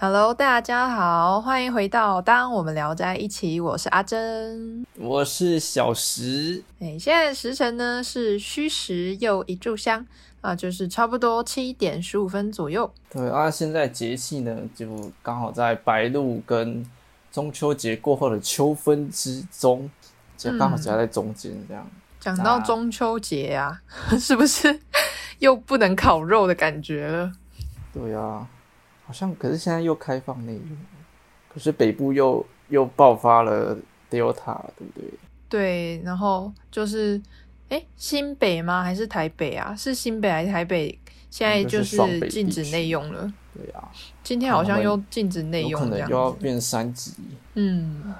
Hello，大家好，欢迎回到《当我们聊在一起》，我是阿珍，我是小石。哎，现在时辰呢是虚时又一炷香啊，就是差不多七点十五分左右。对啊，现在节气呢就刚好在白露跟中秋节过后的秋分之中，就刚好夹在中间这样。讲到中秋节啊，是不是又不能烤肉的感觉了？对啊。好像，可是现在又开放内用，可是北部又又爆发了 Delta，对不对？对，然后就是，哎，新北吗？还是台北啊？是新北还是台北？现在就是禁止内用了。对啊，今天好像又禁止内用，可能又要变三级。嗯，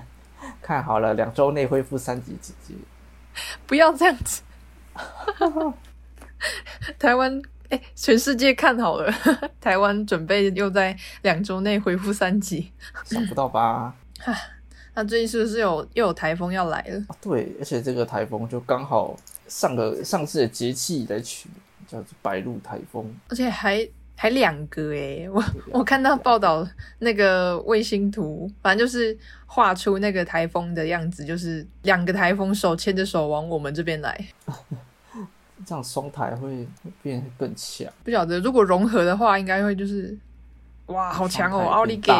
看好了，两周内恢复三级直接。不要这样子，台湾。哎，全世界看好了，台湾准备又在两周内恢复三级，想不到吧？那最近是不是有又有台风要来了？对，而且这个台风就刚好上个上次的节气来取，叫做白露台风，而且还还两个哎，我我看到报道那个卫星图，反正就是画出那个台风的样子，就是两个台风手牵着手往我们这边来。这样双台会变更强，不晓得如果融合的话，应该会就是哇，好强哦！奥利给，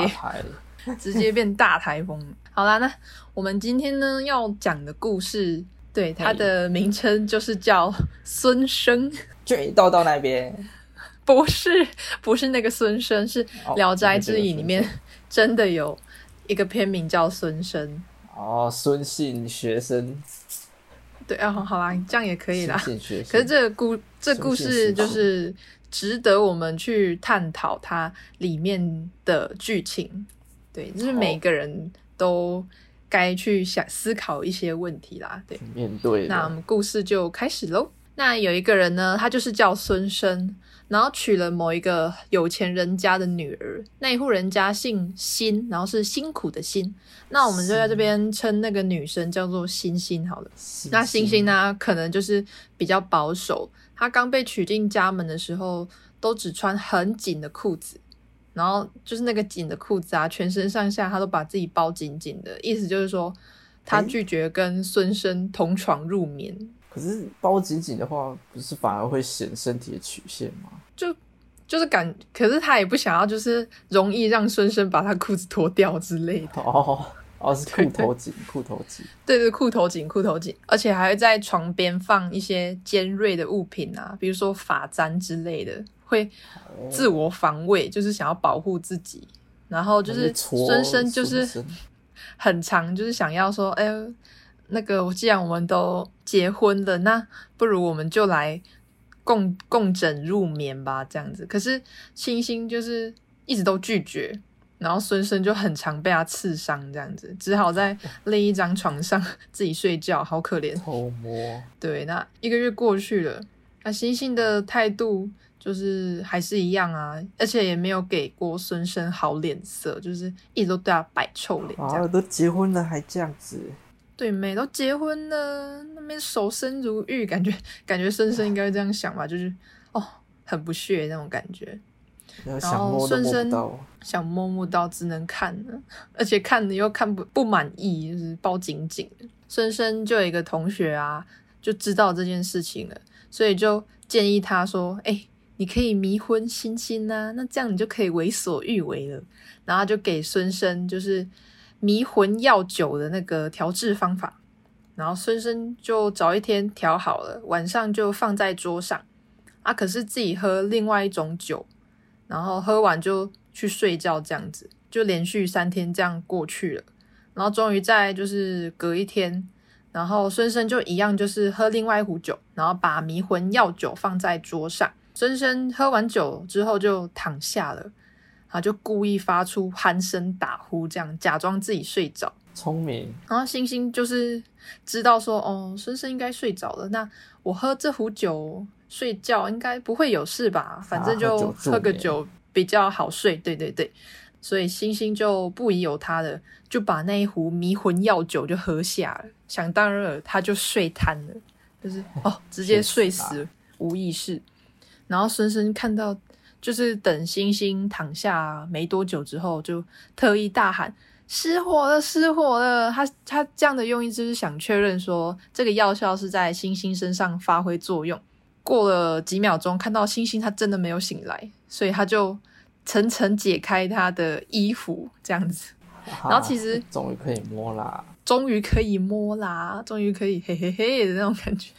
直接变大台风。好啦，那我们今天呢要讲的故事，对它的名称就是叫孙生。就到到那边，不是不是那个孙生，是《聊斋志异》里面真的有一个片名叫孙生。哦，孙姓学生。对啊，好啦，这样也可以啦。可是这个故这故事就是值得我们去探讨它里面的剧情。对，就是每个人都该去想思考一些问题啦。对，面对。那我们故事就开始喽。那有一个人呢，他就是叫孙生。然后娶了某一个有钱人家的女儿，那一户人家姓辛，然后是辛苦的辛。那我们就在这边称那个女生叫做星星好了。那星星呢，可能就是比较保守。她刚被娶进家门的时候，都只穿很紧的裤子，然后就是那个紧的裤子啊，全身上下她都把自己包紧紧的，意思就是说，她拒绝跟孙生同床入眠。可是包紧紧的话，不是反而会显身体的曲线吗？就就是感，可是他也不想要，就是容易让孙生把他裤子脱掉之类的。哦哦，是裤头紧，裤头紧。对对，裤头紧，裤头紧，而且还会在床边放一些尖锐的物品啊，比如说发簪之类的，会自我防卫，就是想要保护自己。然后就是孙生就是很长，就是想要说，哎。那个，既然我们都结婚了，那不如我们就来共共枕入眠吧，这样子。可是星星就是一直都拒绝，然后孙生就很常被他刺伤，这样子，只好在另一张床上自己睡觉，好可怜。偷摸。对，那一个月过去了，那星星的态度就是还是一样啊，而且也没有给过孙生好脸色，就是一直都对他摆臭脸。啊，都结婚了还这样子。对，美都结婚了，那边守身如玉，感觉感觉孙生应该会这样想吧，就是哦，很不屑那种感觉。然后孙生想摸摸到，只能看了，而且看了又看不不满意，就是包紧紧的。孙生就有一个同学啊，就知道这件事情了，所以就建议他说：“哎，你可以迷婚星星啊，那这样你就可以为所欲为了。”然后就给孙生就是。迷魂药酒的那个调制方法，然后孙生就早一天调好了，晚上就放在桌上啊。可是自己喝另外一种酒，然后喝完就去睡觉，这样子就连续三天这样过去了。然后终于在就是隔一天，然后孙生就一样，就是喝另外一壶酒，然后把迷魂药酒放在桌上。孙生喝完酒之后就躺下了。啊，就故意发出鼾声打呼，这样假装自己睡着。聪明。然后星星就是知道说，哦，孙生应该睡着了。那我喝这壶酒睡觉应该不会有事吧？反正就喝个酒比较好睡。对对对，所以星星就不疑有他的，就把那一壶迷魂药酒就喝下了。想当然，他就睡瘫了，就是哦，直接睡死，无意识。然后孙生看到。就是等星星躺下没多久之后，就特意大喊。失火了，失火了！他他这样的用意就是想确认说，这个药效是在星星身上发挥作用。过了几秒钟，看到星星他真的没有醒来，所以他就层层解开他的衣服，这样子。然后其实终于可以摸啦，终于可以摸啦，终于可以嘿嘿嘿的那种感觉。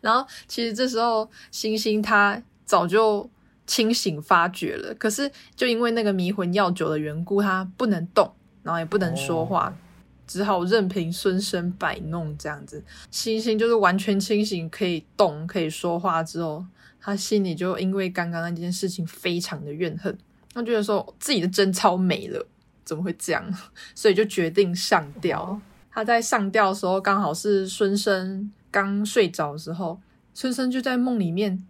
然后其实这时候星星他早就清醒发觉了，可是就因为那个迷魂药酒的缘故，他不能动。然后也不能说话，只好任凭孙生摆弄这样子。星星就是完全清醒，可以动，可以说话之后，他心里就因为刚刚那件事情非常的怨恨，他觉得说自己的贞操没了，怎么会这样？所以就决定上吊。他在上吊的时候，刚好是孙生刚睡着的时候，孙生就在梦里面，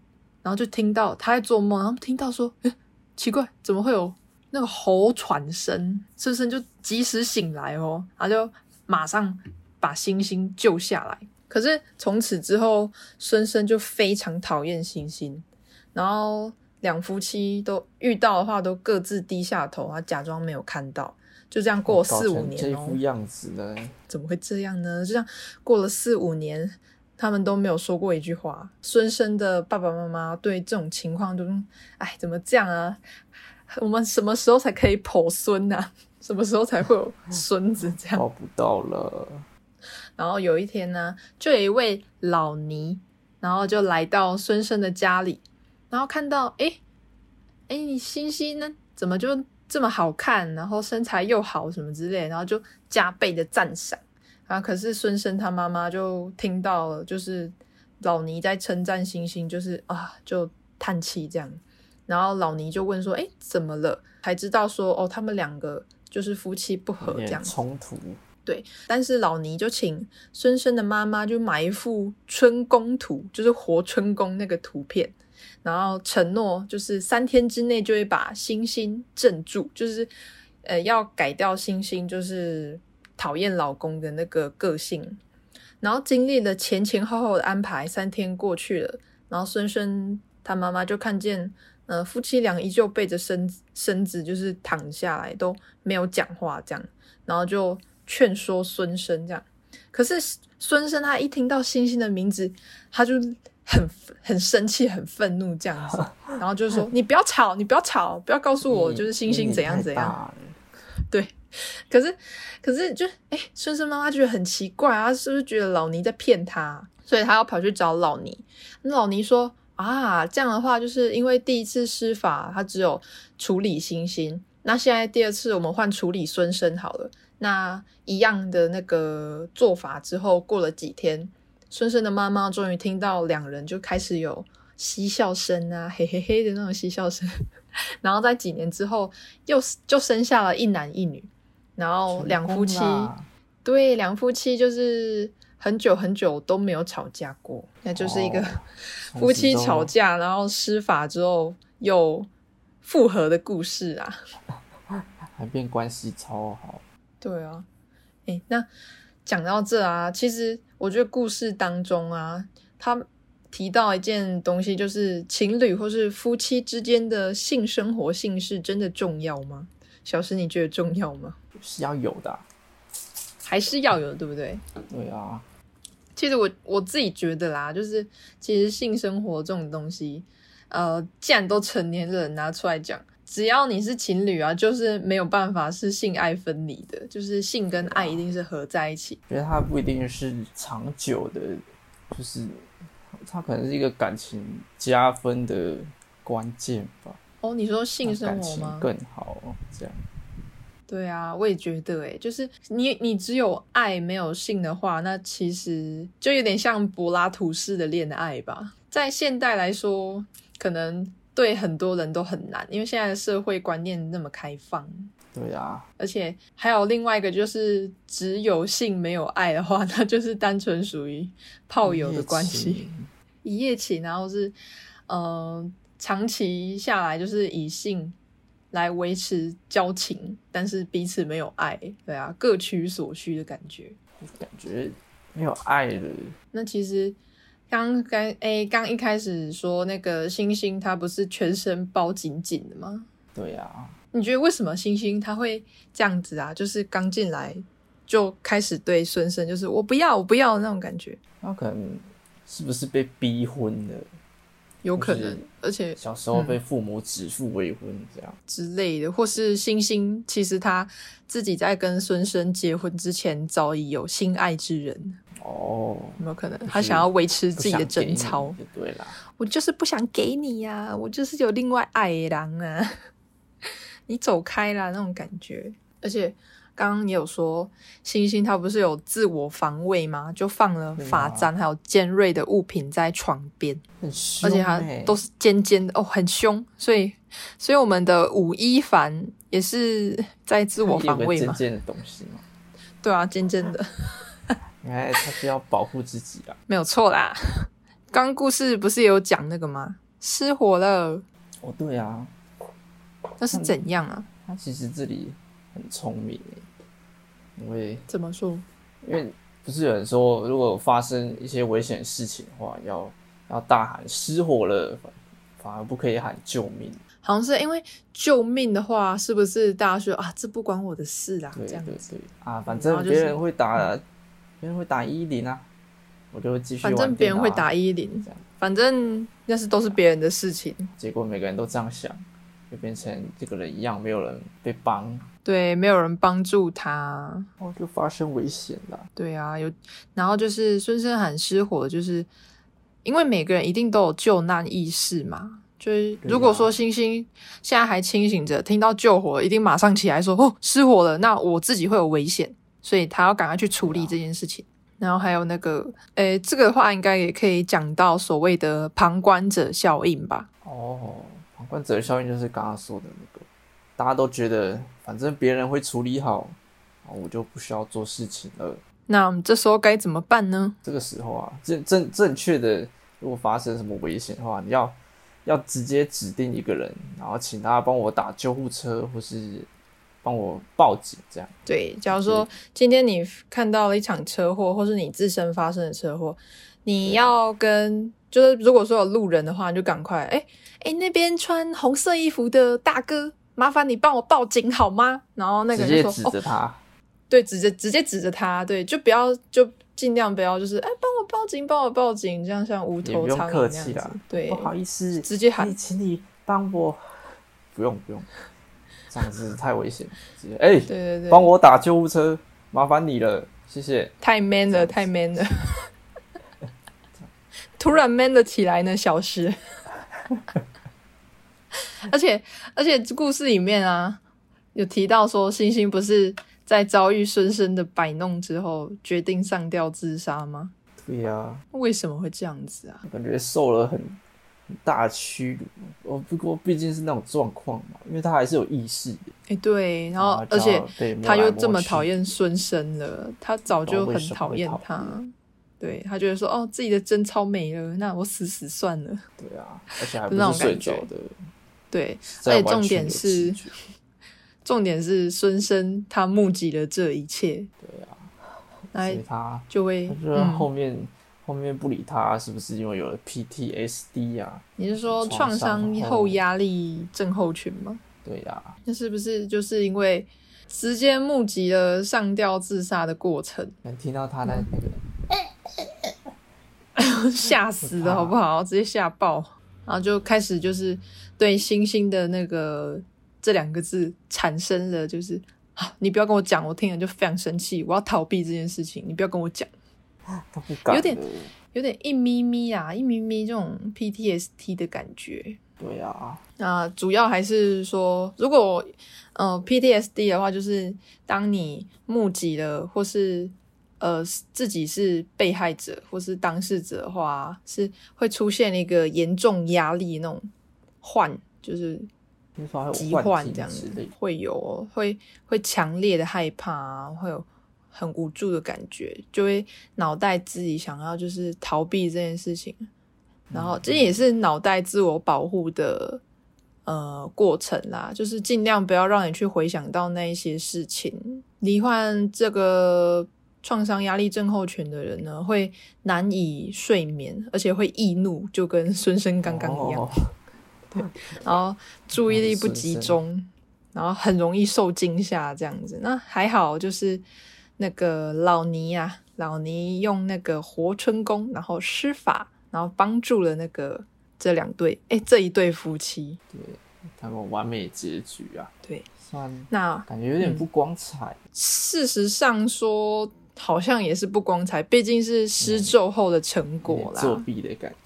然后就听到他在做梦，然后听到说，诶奇怪，怎么会有？那个吼喘声，孙生就及时醒来哦，然后就马上把星星救下来。可是从此之后，孙生就非常讨厌星星，然后两夫妻都遇到的话都各自低下头，他假装没有看到，就这样过四五年这副样子呢？怎么会这样呢？就这样过了四五年，他们都没有说过一句话。孙生的爸爸妈妈对这种情况都，哎，怎么这样啊？我们什么时候才可以抱孙呢？什么时候才会有孙子？这样抱不到了。然后有一天呢，就有一位老尼，然后就来到孙生的家里，然后看到，哎，哎，你星星呢？怎么就这么好看？然后身材又好，什么之类，然后就加倍的赞赏。然后可是孙生他妈妈就听到了，就是老尼在称赞星星，就是啊，就叹气这样。然后老尼就问说：“哎，怎么了？”才知道说：“哦，他们两个就是夫妻不和这样冲突。”对，但是老尼就请孙生的妈妈就买一幅春宫图，就是活春宫那个图片，然后承诺就是三天之内就会把星星镇住，就是呃要改掉星星就是讨厌老公的那个个性。然后经历了前前后后的安排，三天过去了，然后孙生他妈妈就看见。呃，夫妻俩依旧背着身身子，就是躺下来都没有讲话，这样，然后就劝说孙生这样。可是孙生他一听到星星的名字，他就很很生气、很愤怒这样子，然后就说：“你不要吵，你不要吵，不要告诉我就是星星怎样怎样。”可是可是就哎，孙生妈妈觉得很奇怪啊，是不是觉得老尼在骗他？所以他要跑去找老尼。那老尼说。啊，这样的话，就是因为第一次施法，他只有处理星星，那现在第二次我们换处理孙生好了。那一样的那个做法之后，过了几天，孙生的妈妈终于听到两人就开始有嬉笑声啊，嘿嘿嘿的那种嬉笑声。然后在几年之后，又就生下了一男一女，然后两夫妻，对，两夫妻就是。很久很久都没有吵架过，那就是一个 夫妻吵架，然后施法之后又复合的故事啊，还变关系超好。对啊，哎，那讲到这啊，其实我觉得故事当中啊，他提到一件东西，就是情侣或是夫妻之间的性生活性是真的重要吗？小石，你觉得重要吗？是要有的。还是要有，对不对？对啊。其实我我自己觉得啦，就是其实性生活这种东西，呃，既然都成年人拿出来讲，只要你是情侣啊，就是没有办法是性爱分离的，就是性跟爱一定是合在一起。觉得它不一定是长久的，就是它可能是一个感情加分的关键吧。哦，你说性生活吗？更好这样。对啊，我也觉得，诶就是你你只有爱没有性的话，那其实就有点像柏拉图式的恋爱吧。在现代来说，可能对很多人都很难，因为现在的社会观念那么开放。对啊，而且还有另外一个，就是只有性没有爱的话，那就是单纯属于炮友的关系，一夜情，然后是呃长期下来就是以性。来维持交情，但是彼此没有爱，对啊，各取所需的感觉，感觉没有爱了。那其实刚刚诶，刚一开始说那个星星，他不是全身包紧紧的吗？对呀、你觉得为什么星星他会这样子啊？就是刚进来就开始对孙生就是我不要我不要那种感觉，他可能是不是被逼婚的？有可能而且小时候被父母指腹为婚这样。之类的，或是星星其实他自己在跟孙生结婚之前早已有心爱之人，哦，有没有可能？他想要维持自己的贞操，就对啦。我就是不想给你呀、我就是有另外爱的人啊，你走开啦那种感觉。而且刚刚也有说，星星他不是有自我防卫吗？就放了发簪还有尖锐的物品在床边，很凶、而且它欸，都是尖尖的哦，很凶。所以，所以我们的武一凡也是在自我防卫嘛，尖尖的东西嘛，对啊，尖尖的。应该他是要保护自己啊。没有错啦。刚故事不是也有讲那个吗？失火了，哦，对啊，那是怎样啊？他其实这里很聪明欸因为怎么说？因为不是有人说，如果发生一些危险事情的话，要要大喊失火了，反反而不可以喊救命。好像是因为救命的话，是不是大家说啊，这不关我的事啦？对对这样子，对啊，反正别人会打，别人会打一零啊，我就会继续玩反正别人会打一，一零这样，反正那是都是别人的事情。结果每个人都这样想，就变成这个人一样，没有人被帮，对，没有人帮助他。哦，就发生危险了。对啊，有，然后就是孙生喊失火，就是因为每个人一定都有救难意识嘛。就是如果说星星现在还清醒着，听到救火，一定马上起来说：“哦，失火了，那我自己会有危险。”所以他要赶快去处理这件事情。然后还有那个，诶，这个的话应该也可以讲到所谓的旁观者效应吧？哦，旁观者效应就是刚刚说的那个，大家都觉得反正别人会处理好，啊，我就不需要做事情了。那我们这时候该怎么办呢？这个时候啊，正正正确的，如果发生什么危险的话，你要要直接指定一个人，然后请他帮我打救护车，或是帮我报警，这样。对，假如说今天你看到了一场车祸，或是你自身发生的车祸，你要跟就是如果说有路人的话，你就赶快哎哎那边穿红色衣服的大哥，麻烦你帮我报警好吗？然后那个直接指人就说指，着他，对，直接直接指着他，对，就不要就尽量不要就是哎帮我报警，帮我报警，这样像无头苍蝇那样子。客气啦，对。不，好意思，直接喊。哎请你帮我，不用不用，这样子太危险了。直接哎，对对。对，帮我打救护车，麻烦你了，谢谢。太 man 了，太 man 了，突然 man 了起来呢，小石。而且而且故事里面啊，有提到说，星星不是在遭遇孙生的摆弄之后，决定上吊自杀吗？对呀、为什么会这样子啊？感觉受了很很大的屈辱。哦，不过毕竟是那种状况嘛，因为他还是有意识的。哎、对，然后啊而且他又这么讨厌孙生了，他早就很讨厌他。对他觉得说，哦，自己的贞操没了，那我死死算了。对啊，而且还不那种是睡感觉着的。对，在而且重点是 重点是孙生他目击了这一切，对啊，来所以他就会后嗯，面、后面不理他，是不是因为有了 PTSD 啊？你是说创创伤后压力症候群吗？对呀、那是不是就是因为直接目击了上吊自杀的过程，能听到他的那个 吓死了好不好？直接吓爆，然后就开始就是对星星的那个这两个字产生了就是。啊！你不要跟我讲，我听了就非常生气，我要逃避这件事情。你不要跟我讲。有点有点一咪咪啊，一咪咪这种 PTSD 的感觉。对啊，那主要还是说，如果呃 PTSD 的话，就是当你目击了，或是呃自己是被害者或是当事者的话，是会出现一个严重压力那种患，就是听说还有疾患这样子会有哦会会强烈的害怕啊，会有很无助的感觉，就会脑袋自己想要就是逃避这件事情，然后这也是脑袋自我保护的呃过程啦，就是尽量不要让你去回想到那一些事情。罹患这个创伤压力症候群的人呢，会难以睡眠，而且会易怒，就跟孙生刚刚一样。哦 然后注意力不集中，然后很容易受惊吓这样子。那还好，就是那个老尼啊，老尼用那个活春宫，然后施法，然后帮助了那个这两对，哎，这一对夫妻。对，他们完美结局啊，对，算那感觉有点不光彩。事实上说，好像也是不光彩，毕竟是施咒后的成果啦作。弊的感觉，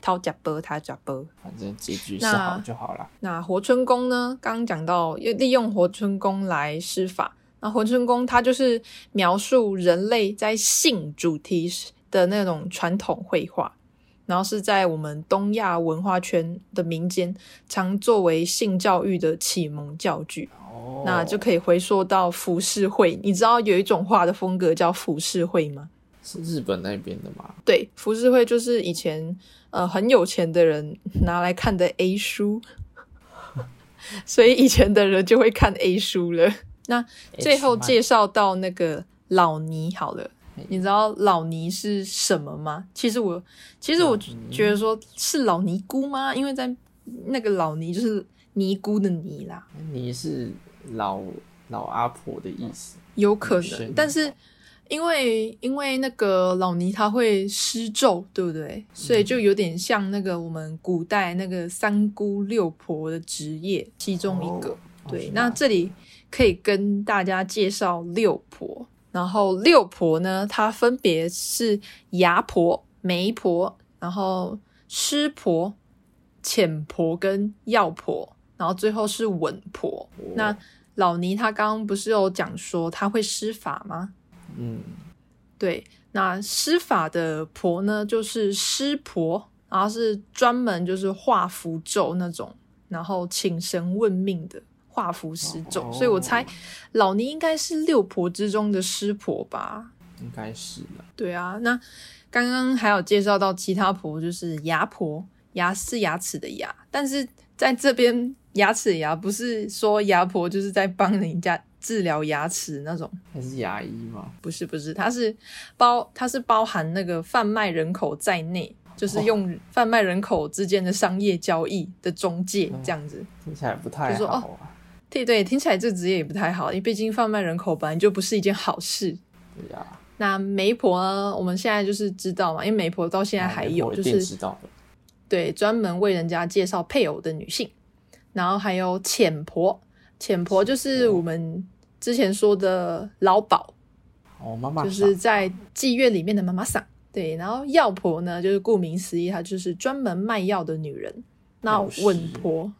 掏假波，他假波。反正结局是好就好了。那活春宫呢？刚刚讲到，要利用活春宫来施法。那活春宫它就是描述人类在性主题的那种传统绘画，然后是在我们东亚文化圈的民间常作为性教育的启蒙教具。哦，那就可以回溯到浮世绘。你知道有一种画的风格叫浮世绘吗？是日本那边的嘛？对，浮世绘就是以前呃很有钱的人拿来看的 A 书，所以以前的人就会看 A 书了。那最后介绍到那个老尼好了，你知道老尼是什么吗？其实我其实我觉得说是老尼姑吗？因为在那个老尼就是尼姑的尼啦，尼是老老阿婆的意思，有可能，但是因为因为那个老尼他会施咒，对不对？所以就有点像那个我们古代那个三姑六婆的职业其中一个。哦对，那这里可以跟大家介绍六婆，然后六婆呢，她分别是牙婆、媒婆，然后湿婆、浅婆跟药婆，然后最后是稳婆。哦那老尼他刚刚不是有讲说他会施法吗？嗯，对，那施法的婆呢，就是施婆，然后是专门就是画符咒那种，然后请神问命的画符施咒，哦所以我猜老尼应该是六婆之中的施婆吧。应该是的。对啊，那刚刚还有介绍到其他婆，就是牙婆，牙是牙齿的牙，但是在这边牙齿的牙不是说牙婆就是在帮人家治疗牙齿那种，还是牙医吗？不是不是，它是包它是包含那个贩卖人口在内，就是用贩卖人口之间的商业交易的中介这样子。听起来不太就说好啊。对对，听起来这个职业也不太好，因为毕竟贩卖人口本来就不是一件好事。对呀，那媒婆呢？我们现在就是知道嘛，因为媒婆到现在还有，就是知道的。对专门为人家介绍配偶的女性，然后还有浅婆，浅婆就是我们之前说的老鸨，哦，妈妈就是在妓院里面的妈妈桑。对，然后药婆呢，就是顾名思义，她就是专门卖药的女人。那稳婆，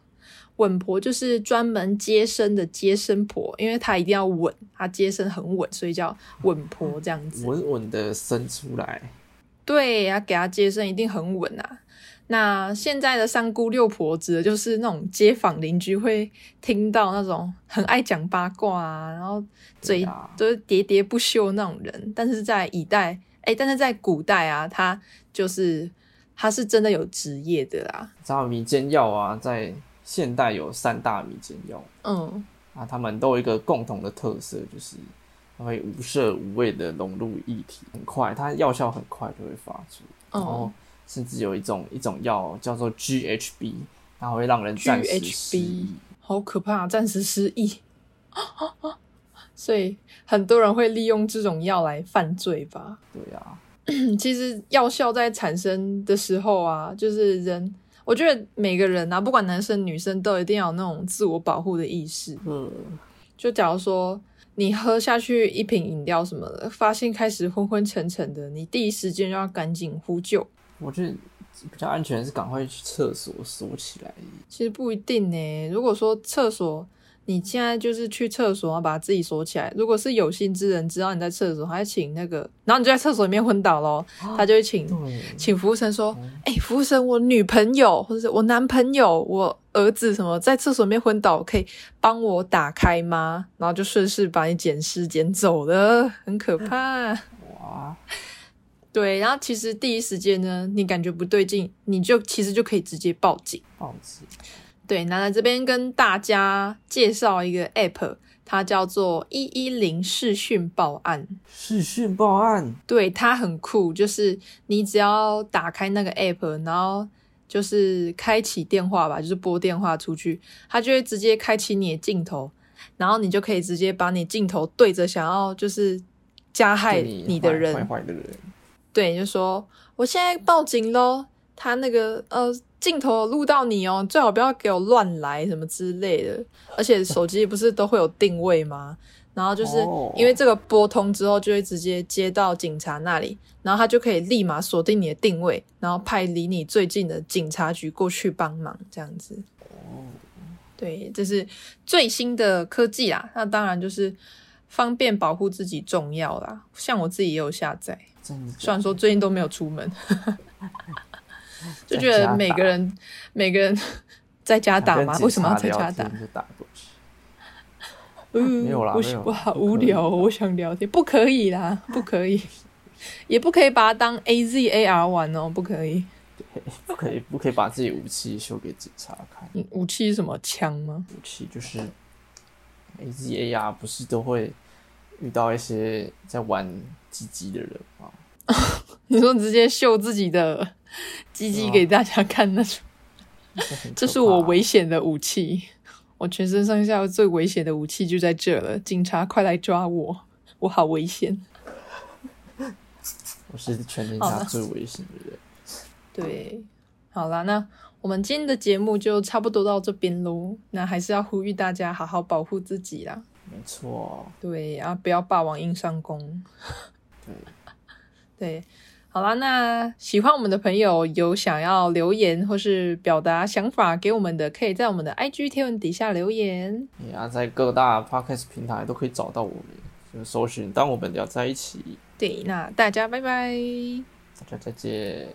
稳婆就是专门接生的接生婆，因为她一定要稳，她接生很稳，所以叫稳婆这样子。稳稳的生出来。对，要给她接生一定很稳啊。那现在的三姑六婆指的就是那种街坊邻居会听到那种很爱讲八卦啊，然后嘴都是喋喋不休那种人。但是在以代，哎，但是在古代啊，他就是他是真的有职业的啦。知道迷奸药啊，在现代有三大迷奸药。嗯，啊，他们都有一个共同的特色，就是它会无色无味的融入液体，很快，它药效很快就会发出，然后哦甚至有一种一种药叫做 GHB，它会让人暂时失忆。好可怕，暂时失忆。所以很多人会利用这种药来犯罪吧。对啊，其实药效在产生的时候啊，就是人，我觉得每个人啊，不管男生女生，都一定要有那种自我保护的意识。嗯，就假如说你喝下去一瓶饮料什么的，发现开始昏昏沉沉的，你第一时间就要赶紧呼救。我觉得比较安全是赶快去厕所锁起来。其实不一定呢。如果说厕所，你现在就是去厕所，然后把自己锁起来。如果是有心之人知道你在厕所，他会请那个，然后你就在厕所里面昏倒咯，他就会请，请服务生说：“哎、服务生，我女朋友或者是我男朋友、我儿子什么在厕所里面昏倒，可以帮我打开吗？”然后就顺势把你捡尸捡走了，很可怕。哇，对，然后其实第一时间呢，你感觉不对劲，你就其实就可以直接报警。报警对，那在这边跟大家介绍一个 app，它叫做一一零视讯报案。视讯报案，对，它很酷，就是你只要打开那个 app，然后就是开启电话吧，就是拨电话出去，它就会直接开启你的镜头，然后你就可以直接把你镜头对着想要就是加害你的人，坏坏的人，对，就说我现在报警喽，他那个呃镜头录到你哦，最好不要给我乱来什么之类的。而且手机不是都会有定位吗？然后就是哦因为这个拨通之后，就会直接接到警察那里，然后他就可以立马锁定你的定位，然后派离你最近的警察局过去帮忙，这样子。对，这是最新的科技啦。那当然就是方便保护自己重要啦。像我自己也有下载。真的虽然说最近都没有出门，就觉得每个人每个人在家打吗？为什么要在家打？嗯，没有啦我没有我好无聊哦，我想聊天，不可以啦，不可以，也不可以把它当 A Z A R 玩哦，不可以。不可以，不可以把自己武器秀给警察看。嗯武器是什么枪吗？武器就是 A Z A R，不是都会遇到一些在玩鸡鸡的人吗？你说直接秀自己的鸡鸡给大家看那种，这是我危险的武器，我全身上下最危险的武器就在这了，警察快来抓我，我好危险。我是全天下最危险的人。对，好啦，那我们今天的节目就差不多到这边喽。那还是要呼吁大家好好保护自己啦。没错，对啊，不要霸王硬上弓。对，好啦，那喜欢我们的朋友有想要留言或是表达想法给我们的，可以在我们的 IG 贴文底下留言。也要在各大 podcast 平台都可以找到我们，就搜寻“当我们聊在一起对，那大家拜拜。”。大家再见。